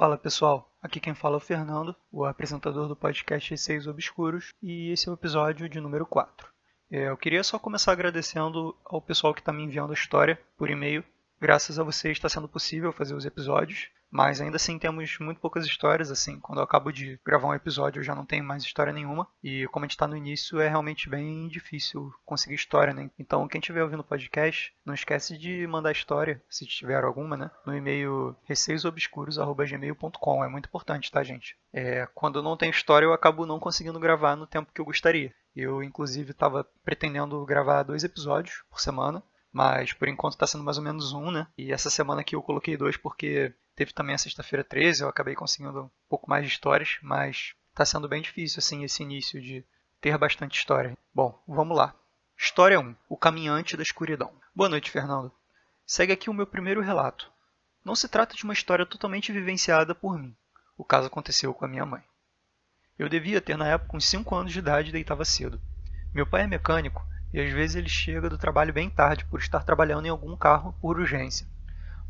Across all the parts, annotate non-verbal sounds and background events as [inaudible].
Fala pessoal, aqui quem fala é o Fernando, o apresentador do podcast Seis Obscuros, e esse é o episódio de número 4. É, eu queria só começar agradecendo ao pessoal que está me enviando a história por e-mail. Graças a vocês está sendo possível fazer os episódios. Mas ainda assim temos muito poucas histórias, assim, quando eu acabo de gravar um episódio eu já não tenho mais história nenhuma. E como a gente está no início, é realmente bem difícil conseguir história, né? Então quem estiver ouvindo o podcast, não esquece de mandar história, se tiver alguma, né? No e-mail receiosobscuros.gmail.com. É muito importante, tá, gente? É, quando não tem história eu acabo não conseguindo gravar no tempo que eu gostaria. Eu, inclusive, estava pretendendo gravar dois episódios por semana, mas por enquanto está sendo mais ou menos um, né? E essa semana aqui eu coloquei dois porque Teve também a sexta-feira 13, eu acabei conseguindo um pouco mais de histórias, mas está sendo bem difícil assim esse início de ter bastante história. Bom, vamos lá. História 1: O Caminhante da Escuridão. Boa noite, Fernando. Segue aqui o meu primeiro relato. Não se trata de uma história totalmente vivenciada por mim. O caso aconteceu com a minha mãe. Eu devia ter na época uns 5 anos de idade e deitava cedo. Meu pai é mecânico e às vezes ele chega do trabalho bem tarde por estar trabalhando em algum carro por urgência.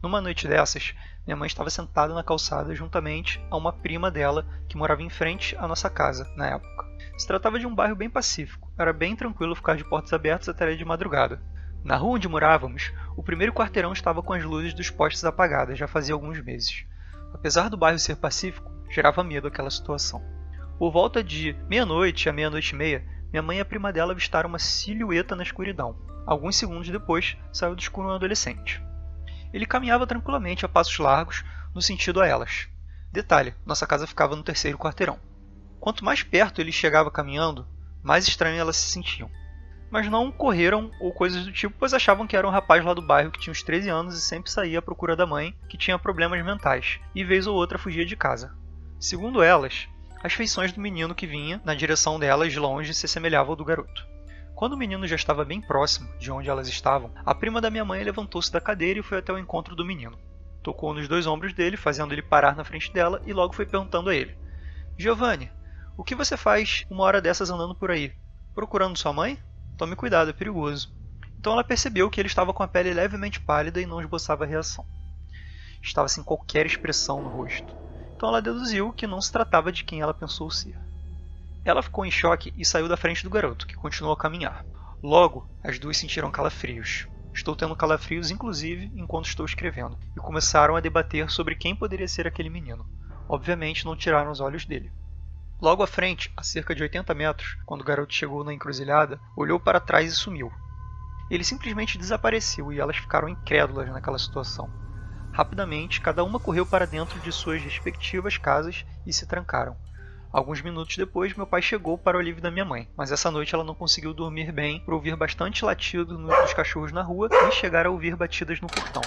Numa noite dessas, minha mãe estava sentada na calçada juntamente a uma prima dela que morava em frente à nossa casa na época. Se tratava de um bairro bem pacífico, era bem tranquilo ficar de portas abertas até de madrugada. Na rua onde morávamos, o primeiro quarteirão estava com as luzes dos postes apagadas já fazia alguns meses. Apesar do bairro ser pacífico, gerava medo aquela situação. Por volta de meia-noite a meia-noite e meia, minha mãe e a prima dela avistaram uma silhueta na escuridão. Alguns segundos depois, saiu do escuro um adolescente. Ele caminhava tranquilamente a passos largos no sentido a elas. Detalhe: nossa casa ficava no terceiro quarteirão. Quanto mais perto ele chegava caminhando, mais estranho elas se sentiam. Mas não correram ou coisas do tipo, pois achavam que era um rapaz lá do bairro que tinha uns 13 anos e sempre saía à procura da mãe, que tinha problemas mentais, e vez ou outra fugia de casa. Segundo elas, as feições do menino que vinha na direção delas de longe se assemelhavam ao do garoto. Quando o menino já estava bem próximo de onde elas estavam, a prima da minha mãe levantou-se da cadeira e foi até o encontro do menino. Tocou nos dois ombros dele, fazendo ele parar na frente dela, e logo foi perguntando a ele: Giovanni, o que você faz uma hora dessas andando por aí? Procurando sua mãe? Tome cuidado, é perigoso. Então ela percebeu que ele estava com a pele levemente pálida e não esboçava reação. Estava sem qualquer expressão no rosto. Então ela deduziu que não se tratava de quem ela pensou ser. Ela ficou em choque e saiu da frente do garoto, que continuou a caminhar. Logo, as duas sentiram calafrios. Estou tendo calafrios, inclusive, enquanto estou escrevendo, e começaram a debater sobre quem poderia ser aquele menino. Obviamente, não tiraram os olhos dele. Logo à frente, a cerca de 80 metros, quando o garoto chegou na encruzilhada, olhou para trás e sumiu. Ele simplesmente desapareceu e elas ficaram incrédulas naquela situação. Rapidamente, cada uma correu para dentro de suas respectivas casas e se trancaram. Alguns minutos depois, meu pai chegou para o alívio da minha mãe, mas essa noite ela não conseguiu dormir bem por ouvir bastante latido dos cachorros na rua e chegar a ouvir batidas no portão.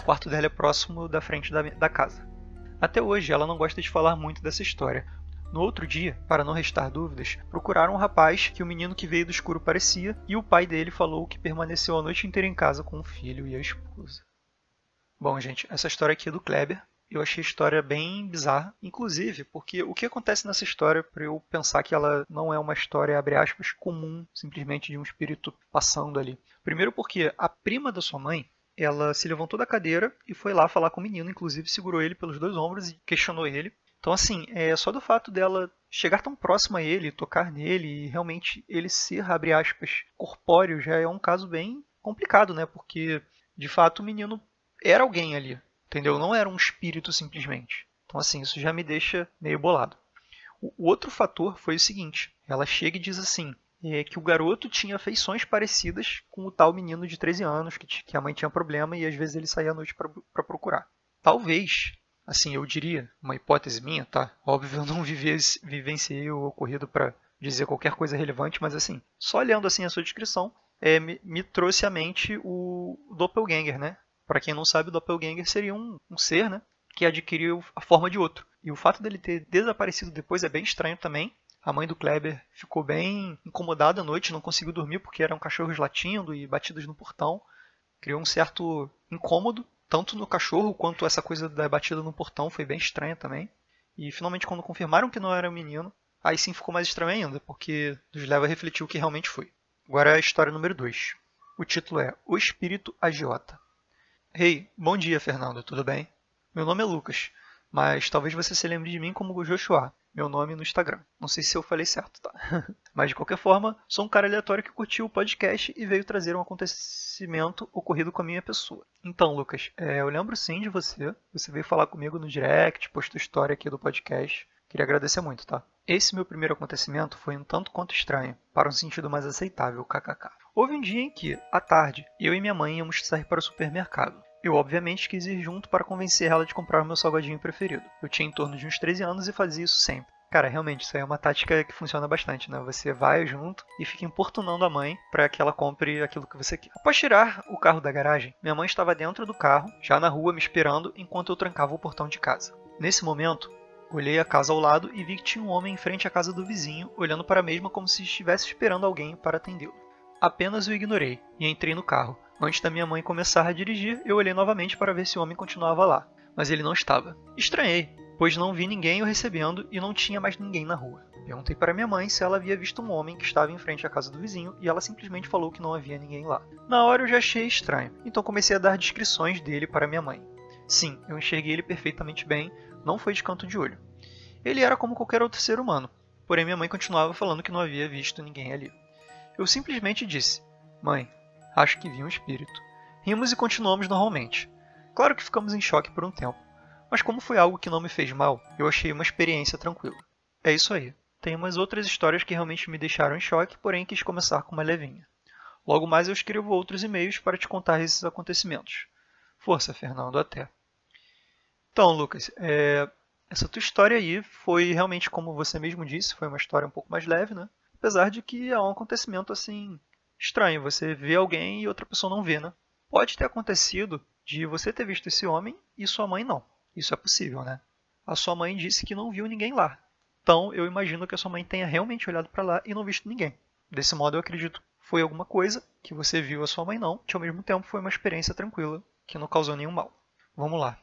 O quarto dela é próximo da frente da, da casa. Até hoje, ela não gosta de falar muito dessa história, no outro dia, para não restar dúvidas, procuraram um rapaz que o menino que veio do escuro parecia, e o pai dele falou que permaneceu a noite inteira em casa com o filho e a esposa. Bom, gente, essa história aqui é do Kleber, eu achei a história bem bizarra, inclusive porque o que acontece nessa história para eu pensar que ela não é uma história abre aspas comum, simplesmente de um espírito passando ali. Primeiro porque a prima da sua mãe, ela se levantou da cadeira e foi lá falar com o menino, inclusive segurou ele pelos dois ombros e questionou ele. Então assim, é só do fato dela chegar tão próxima a ele, tocar nele e realmente ele ser abre aspas corpóreo já é um caso bem complicado, né? Porque de fato o menino era alguém ali, entendeu? Não era um espírito simplesmente. Então, assim, isso já me deixa meio bolado. O outro fator foi o seguinte: ela chega e diz assim, é, que o garoto tinha feições parecidas com o tal menino de 13 anos, que, que a mãe tinha problema e às vezes ele saía à noite para procurar. Talvez, assim, eu diria, uma hipótese minha, tá? Óbvio, eu não [laughs] vivenciei o ocorrido para dizer qualquer coisa relevante, mas assim, só olhando assim a sua descrição, é, me, me, trouxe à mente o Doppelganger, né? Para quem não sabe, o Doppelganger seria um, um ser né, que adquiriu a forma de outro. E o fato dele ter desaparecido depois é bem estranho também. A mãe do Kleber ficou bem incomodada à noite, não conseguiu dormir porque eram cachorros latindo e batidas no portão. Criou um certo incômodo, tanto no cachorro quanto essa coisa da batida no portão foi bem estranha também. E finalmente, quando confirmaram que não era um menino, aí sim ficou mais estranho ainda, porque nos leva a refletir o que realmente foi. Agora é a história número 2. O título é O Espírito Agiota. Hey, bom dia, Fernando, tudo bem? Meu nome é Lucas. mas talvez você se lembre de mim como Joshua, meu nome no Instagram. Não sei se eu falei certo, tá? [laughs] Mas de qualquer forma, sou um cara aleatório que curtiu o podcast e veio trazer um acontecimento ocorrido com a minha pessoa. Então, Lucas, é, eu lembro sim de você. Você veio falar comigo no direct, postou história aqui do podcast. Queria agradecer muito, tá? Esse meu primeiro acontecimento foi um tanto quanto estranho, para um sentido mais aceitável, kkk. Houve um dia em que, à tarde, eu e minha mãe íamos sair para o supermercado. Eu obviamente quis ir junto para convencer ela de comprar o meu salgadinho preferido. Eu tinha em torno de uns 13 anos e fazia isso sempre. Cara, realmente, isso aí é uma tática que funciona bastante, né? Você vai junto e fica importunando a mãe para que ela compre aquilo que você quer. Após tirar o carro da garagem, minha mãe estava dentro do carro, já na rua, me esperando enquanto eu trancava o portão de casa. Nesse momento, olhei a casa ao lado e vi que tinha um homem em frente à casa do vizinho, olhando para a mesma como se estivesse esperando alguém para atendê-lo. Apenas o ignorei e entrei no carro, Antes da minha mãe começar a dirigir, eu olhei novamente para ver se o homem continuava lá, mas ele não estava. Estranhei, pois não vi ninguém o recebendo e não tinha mais ninguém na rua. Perguntei para minha mãe se ela havia visto um homem que estava em frente à casa do vizinho e ela simplesmente falou que não havia ninguém lá. Na hora eu já achei estranho, então comecei a dar descrições dele para minha mãe. Sim, eu enxerguei ele perfeitamente bem, não foi de canto de olho. Ele era como qualquer outro ser humano, porém minha mãe continuava falando que não havia visto ninguém ali. Eu simplesmente disse: Mãe, Acho que vi um espírito. Rimos e continuamos normalmente. Claro que ficamos em choque por um tempo, mas como foi algo que não me fez mal, eu achei uma experiência tranquila. É isso aí. Tem umas outras histórias que realmente me deixaram em choque, porém quis começar com uma levinha. Logo mais eu escrevo outros e-mails para te contar esses acontecimentos. Força, Fernando, até. Então, Lucas, é... essa tua história aí foi realmente, como você mesmo disse, foi uma história um pouco mais leve, né? Apesar de que é um acontecimento assim estranho, você vê alguém e outra pessoa não vê, né? Pode ter acontecido de você ter visto esse homem e sua mãe não. Isso é possível, né? A sua mãe disse que não viu ninguém lá. Então eu imagino que a sua mãe tenha realmente olhado para lá e não visto ninguém. Desse modo eu acredito foi alguma coisa que você viu a sua mãe não, que ao mesmo tempo foi uma experiência tranquila, que não causou nenhum mal. Vamos lá.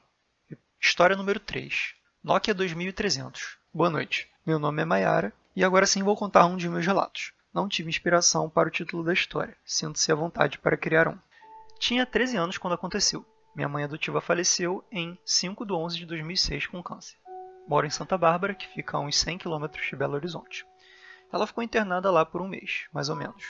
História número 3. Nokia 2300. Boa noite. Meu nome é Mayara e agora sim vou contar um de meus relatos. Não tive inspiração para o título da história, sinto-se à vontade para criar um. Tinha 13 anos quando aconteceu. Minha mãe adotiva faleceu em 5 de 11 de 2006 com câncer. Moro em Santa Bárbara, que fica a uns 100 quilômetros de Belo Horizonte. Ela ficou internada lá por um mês, mais ou menos.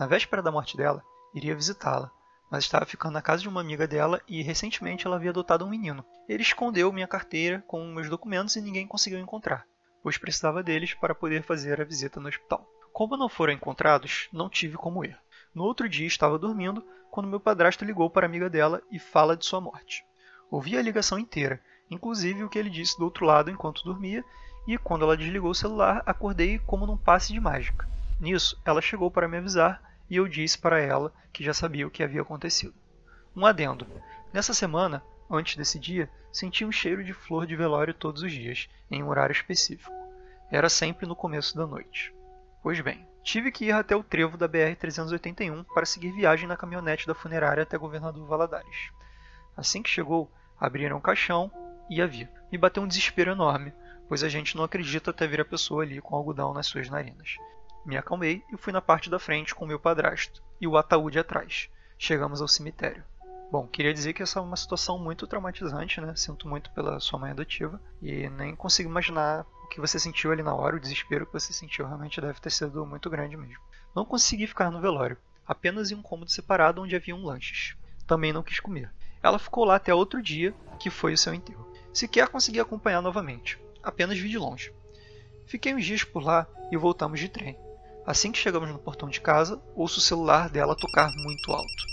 Na véspera da morte dela, iria visitá-la, mas estava ficando na casa de uma amiga dela e recentemente ela havia adotado um menino. Ele escondeu minha carteira com meus documentos e ninguém conseguiu encontrar, pois precisava deles para poder fazer a visita no hospital. Como não foram encontrados, não tive como ir. No outro dia estava dormindo quando meu padrasto ligou para a amiga dela e fala de sua morte. Ouvi a ligação inteira, inclusive o que ele disse do outro lado enquanto dormia, e quando ela desligou o celular, acordei como num passe de mágica. Nisso, ela chegou para me avisar e eu disse para ela que já sabia o que havia acontecido. Um adendo. Nessa semana, antes desse dia, senti um cheiro de flor de velório todos os dias, em um horário específico. Era sempre no começo da noite. Pois bem, tive que ir até o trevo da BR-381 para seguir viagem na caminhonete da funerária até Governador Valadares. Assim que chegou, abriram o caixão e a vi. Me bateu um desespero enorme, pois a gente não acredita até ver a pessoa ali com algodão nas suas narinas. Me acalmei e fui na parte da frente com meu padrasto e o ataúde atrás. Chegamos ao cemitério. Bom, queria dizer que essa é uma situação muito traumatizante, né? Sinto muito pela sua mãe adotiva e nem consigo imaginar o que você sentiu ali na hora, o desespero que você sentiu realmente deve ter sido muito grande mesmo. Não consegui ficar no velório, apenas em um cômodo separado onde haviam lanches. Também não quis comer. Ela ficou lá até outro dia, que foi o seu enterro. Sequer consegui acompanhar novamente, apenas vi de longe. Fiquei uns dias por lá e voltamos de trem. Assim que chegamos no portão de casa, ouço o celular dela tocar muito alto.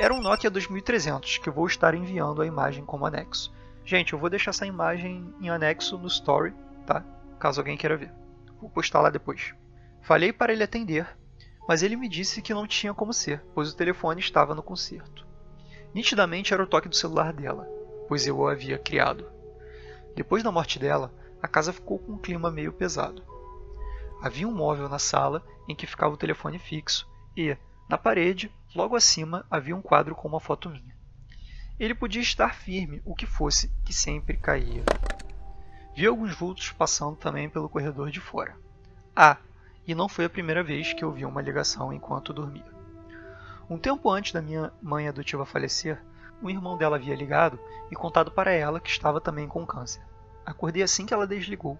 Era um Nokia 2300 que eu vou estar enviando a imagem como anexo. Gente, eu vou deixar essa imagem em anexo no story tá? Caso alguém queira ver. Vou postar lá depois. Falei para ele atender, mas ele me disse que não tinha como ser, pois o telefone estava no concerto. Nitidamente era o toque do celular dela, pois eu o havia criado. Depois da morte dela, a casa ficou com um clima meio pesado. Havia um móvel na sala em que ficava o telefone fixo e, na parede, logo acima, havia um quadro com uma foto minha. Ele podia estar firme, o que fosse, que sempre caía. Vi alguns vultos passando também pelo corredor de fora. Ah, e não foi a primeira vez que eu vi uma ligação enquanto dormia. Um tempo antes da minha mãe adotiva falecer, um irmão dela havia ligado e contado para ela que estava também com câncer. Acordei assim que ela desligou.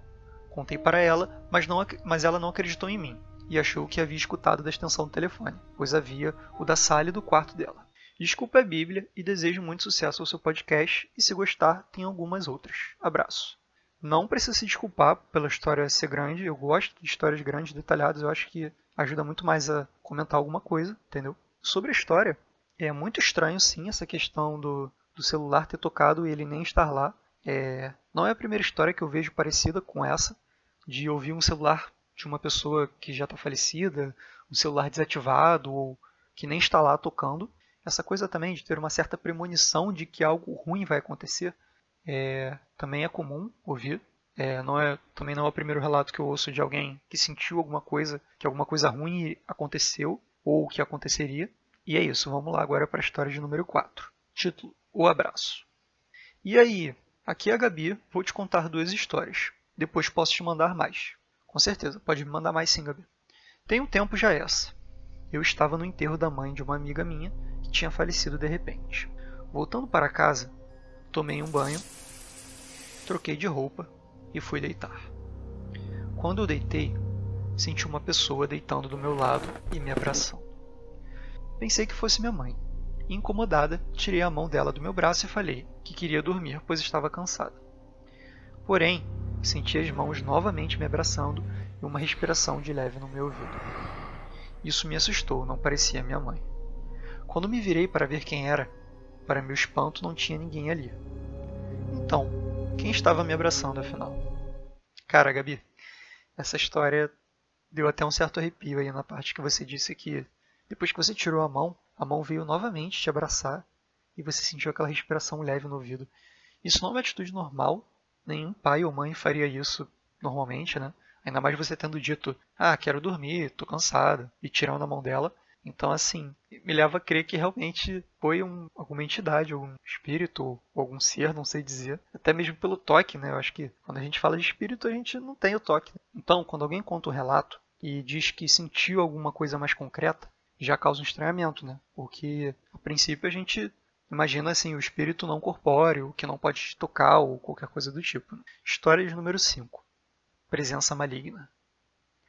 Contei para ela, mas, não, mas ela não acreditou em mim e achou que havia escutado da extensão do telefone, pois havia o da sala e do quarto dela. Desculpa a Bíblia e desejo muito sucesso ao seu podcast e se gostar, tem algumas outras. Abraço. Não precisa se desculpar pela história ser grande, eu gosto de histórias grandes, detalhadas, eu acho que ajuda muito mais a comentar alguma coisa, entendeu? Sobre a história, é muito estranho sim essa questão do, do celular ter tocado e ele nem estar lá. É, não é a primeira história que eu vejo parecida com essa, de ouvir um celular de uma pessoa que já está falecida, um celular desativado ou que nem está lá tocando. Essa coisa também de ter uma certa premonição de que algo ruim vai acontecer é, também é comum ouvir. É, não é, também não é o primeiro relato que eu ouço de alguém que sentiu alguma coisa, que alguma coisa ruim aconteceu ou que aconteceria. E é isso, vamos lá agora para a história de número 4. Título: O Abraço. E aí, aqui é a Gabi, vou te contar duas histórias. Depois posso te mandar mais. Com certeza, pode me mandar mais sim, Gabi. Tem um tempo já essa. Eu estava no enterro da mãe de uma amiga minha que tinha falecido de repente. Voltando para casa, tomei um banho, troquei de roupa e fui deitar. Quando eu deitei, senti uma pessoa deitando do meu lado e me abraçando. Pensei que fosse minha mãe. Incomodada, tirei a mão dela do meu braço e falei que queria dormir, pois estava cansada. Porém, Senti as mãos novamente me abraçando e uma respiração de leve no meu ouvido. Isso me assustou, não parecia minha mãe. Quando me virei para ver quem era, para meu espanto não tinha ninguém ali. Então, quem estava me abraçando afinal? Cara, Gabi, essa história deu até um certo arrepio aí na parte que você disse que depois que você tirou a mão, a mão veio novamente te abraçar e você sentiu aquela respiração leve no ouvido. Isso não é uma atitude normal Nenhum pai ou mãe faria isso normalmente, né? Ainda mais você tendo dito, ah, quero dormir, tô cansada, e tirando a mão dela. Então, assim, me leva a crer que realmente foi um, alguma entidade, algum espírito, ou algum ser, não sei dizer. Até mesmo pelo toque, né? Eu acho que quando a gente fala de espírito, a gente não tem o toque. Então, quando alguém conta um relato e diz que sentiu alguma coisa mais concreta, já causa um estranhamento, né? Porque, a princípio, a gente Imagina assim, o espírito não corpóreo, que não pode te tocar ou qualquer coisa do tipo. História de número 5. Presença maligna.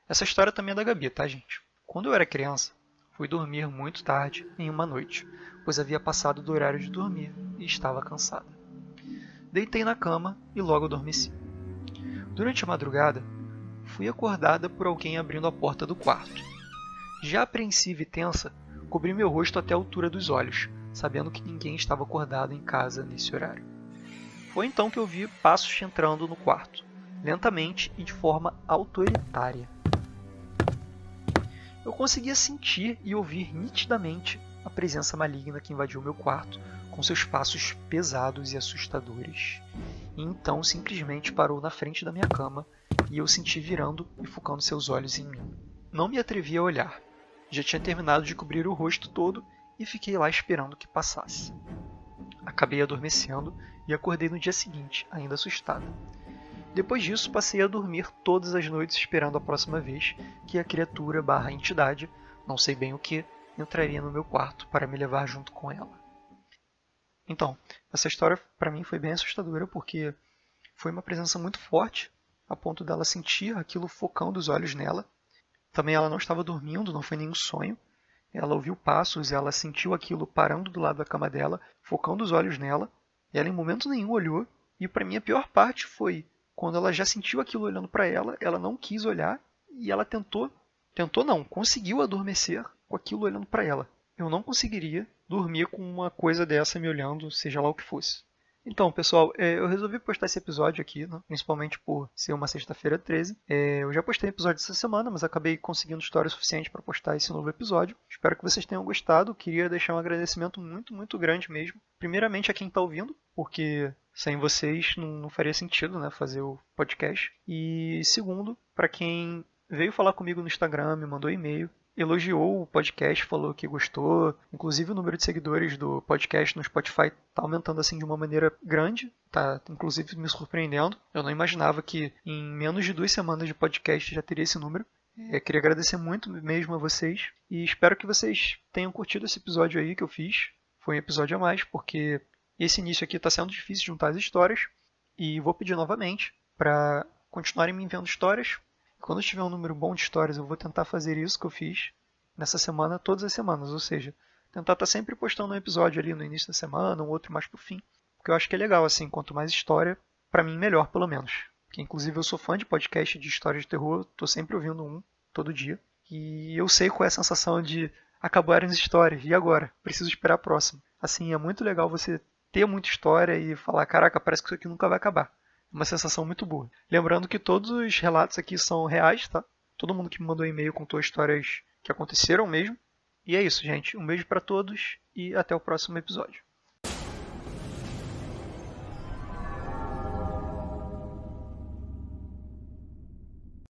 Essa história também é da Gabi, tá, gente? Quando eu era criança, fui dormir muito tarde em uma noite, pois havia passado do horário de dormir e estava cansada. Deitei na cama e logo adormeci. Durante a madrugada, fui acordada por alguém abrindo a porta do quarto. Já apreensiva e tensa, cobri meu rosto até a altura dos olhos, sabendo que ninguém estava acordado em casa nesse horário. Foi então que eu vi passos entrando no quarto, lentamente e de forma autoritária. Eu conseguia sentir e ouvir nitidamente a presença maligna que invadiu meu quarto com seus passos pesados e assustadores. E então simplesmente parou na frente da minha cama e eu senti virando e focando seus olhos em mim. Não me atrevi a olhar. Já tinha terminado de cobrir o rosto todo e fiquei lá esperando que passasse. Acabei adormecendo e acordei no dia seguinte, ainda assustada. Depois disso, passei a dormir todas as noites esperando a próxima vez que a criatura barra entidade, não sei bem o que, entraria no meu quarto para me levar junto com ela. Então, essa história para mim foi bem assustadora porque foi uma presença muito forte, a ponto dela sentir aquilo focando os olhos nela. Também ela não estava dormindo, não foi nenhum sonho, ela ouviu passos, ela sentiu aquilo parando do lado da cama dela, focando os olhos nela. Ela em momento nenhum olhou, e para mim a pior parte foi quando ela já sentiu aquilo olhando para ela, ela não quis olhar e ela tentou, tentou não, conseguiu adormecer com aquilo olhando para ela. Eu não conseguiria dormir com uma coisa dessa me olhando, seja lá o que fosse. Então, pessoal, é, eu resolvi postar esse episódio aqui, né? principalmente por ser uma sexta-feira 13. É, eu já postei episódio essa semana, mas acabei conseguindo história suficiente para postar esse novo episódio. Espero que vocês tenham gostado. Queria deixar um agradecimento muito, muito grande mesmo. Primeiramente a quem está ouvindo, porque sem vocês não, não faria sentido né, fazer o podcast. E segundo, para quem veio falar comigo no Instagram, me mandou e-mail, elogiou o podcast, falou que gostou. Inclusive o número de seguidores do podcast no Spotify está aumentando assim de uma maneira grande, tá inclusive me surpreendendo. Eu não imaginava que em menos de duas semanas de podcast já teria esse número. Eu é, queria agradecer muito mesmo a vocês e espero que vocês tenham curtido esse episódio aí que eu fiz. Foi um episódio a mais, porque esse início aqui está sendo difícil juntar as histórias. E vou pedir novamente para continuarem me enviando histórias. Quando tiver um número bom de histórias, eu vou tentar fazer isso que eu fiz nessa semana, todas as semanas. Ou seja, tentar estar tá sempre postando um episódio ali no início da semana, um outro mais pro fim. Porque eu acho que é legal, assim, quanto mais história, para mim melhor, pelo menos. Que inclusive eu sou fã de podcast de história de terror, tô sempre ouvindo um todo dia. E eu sei qual é a sensação de acabaram as histórias, e agora? Preciso esperar a próxima. Assim, é muito legal você ter muita história e falar, caraca, parece que isso aqui nunca vai acabar. Uma sensação muito boa. Lembrando que todos os relatos aqui são reais, tá? Todo mundo que me mandou e-mail contou histórias que aconteceram mesmo. E é isso, gente. Um beijo para todos e até o próximo episódio.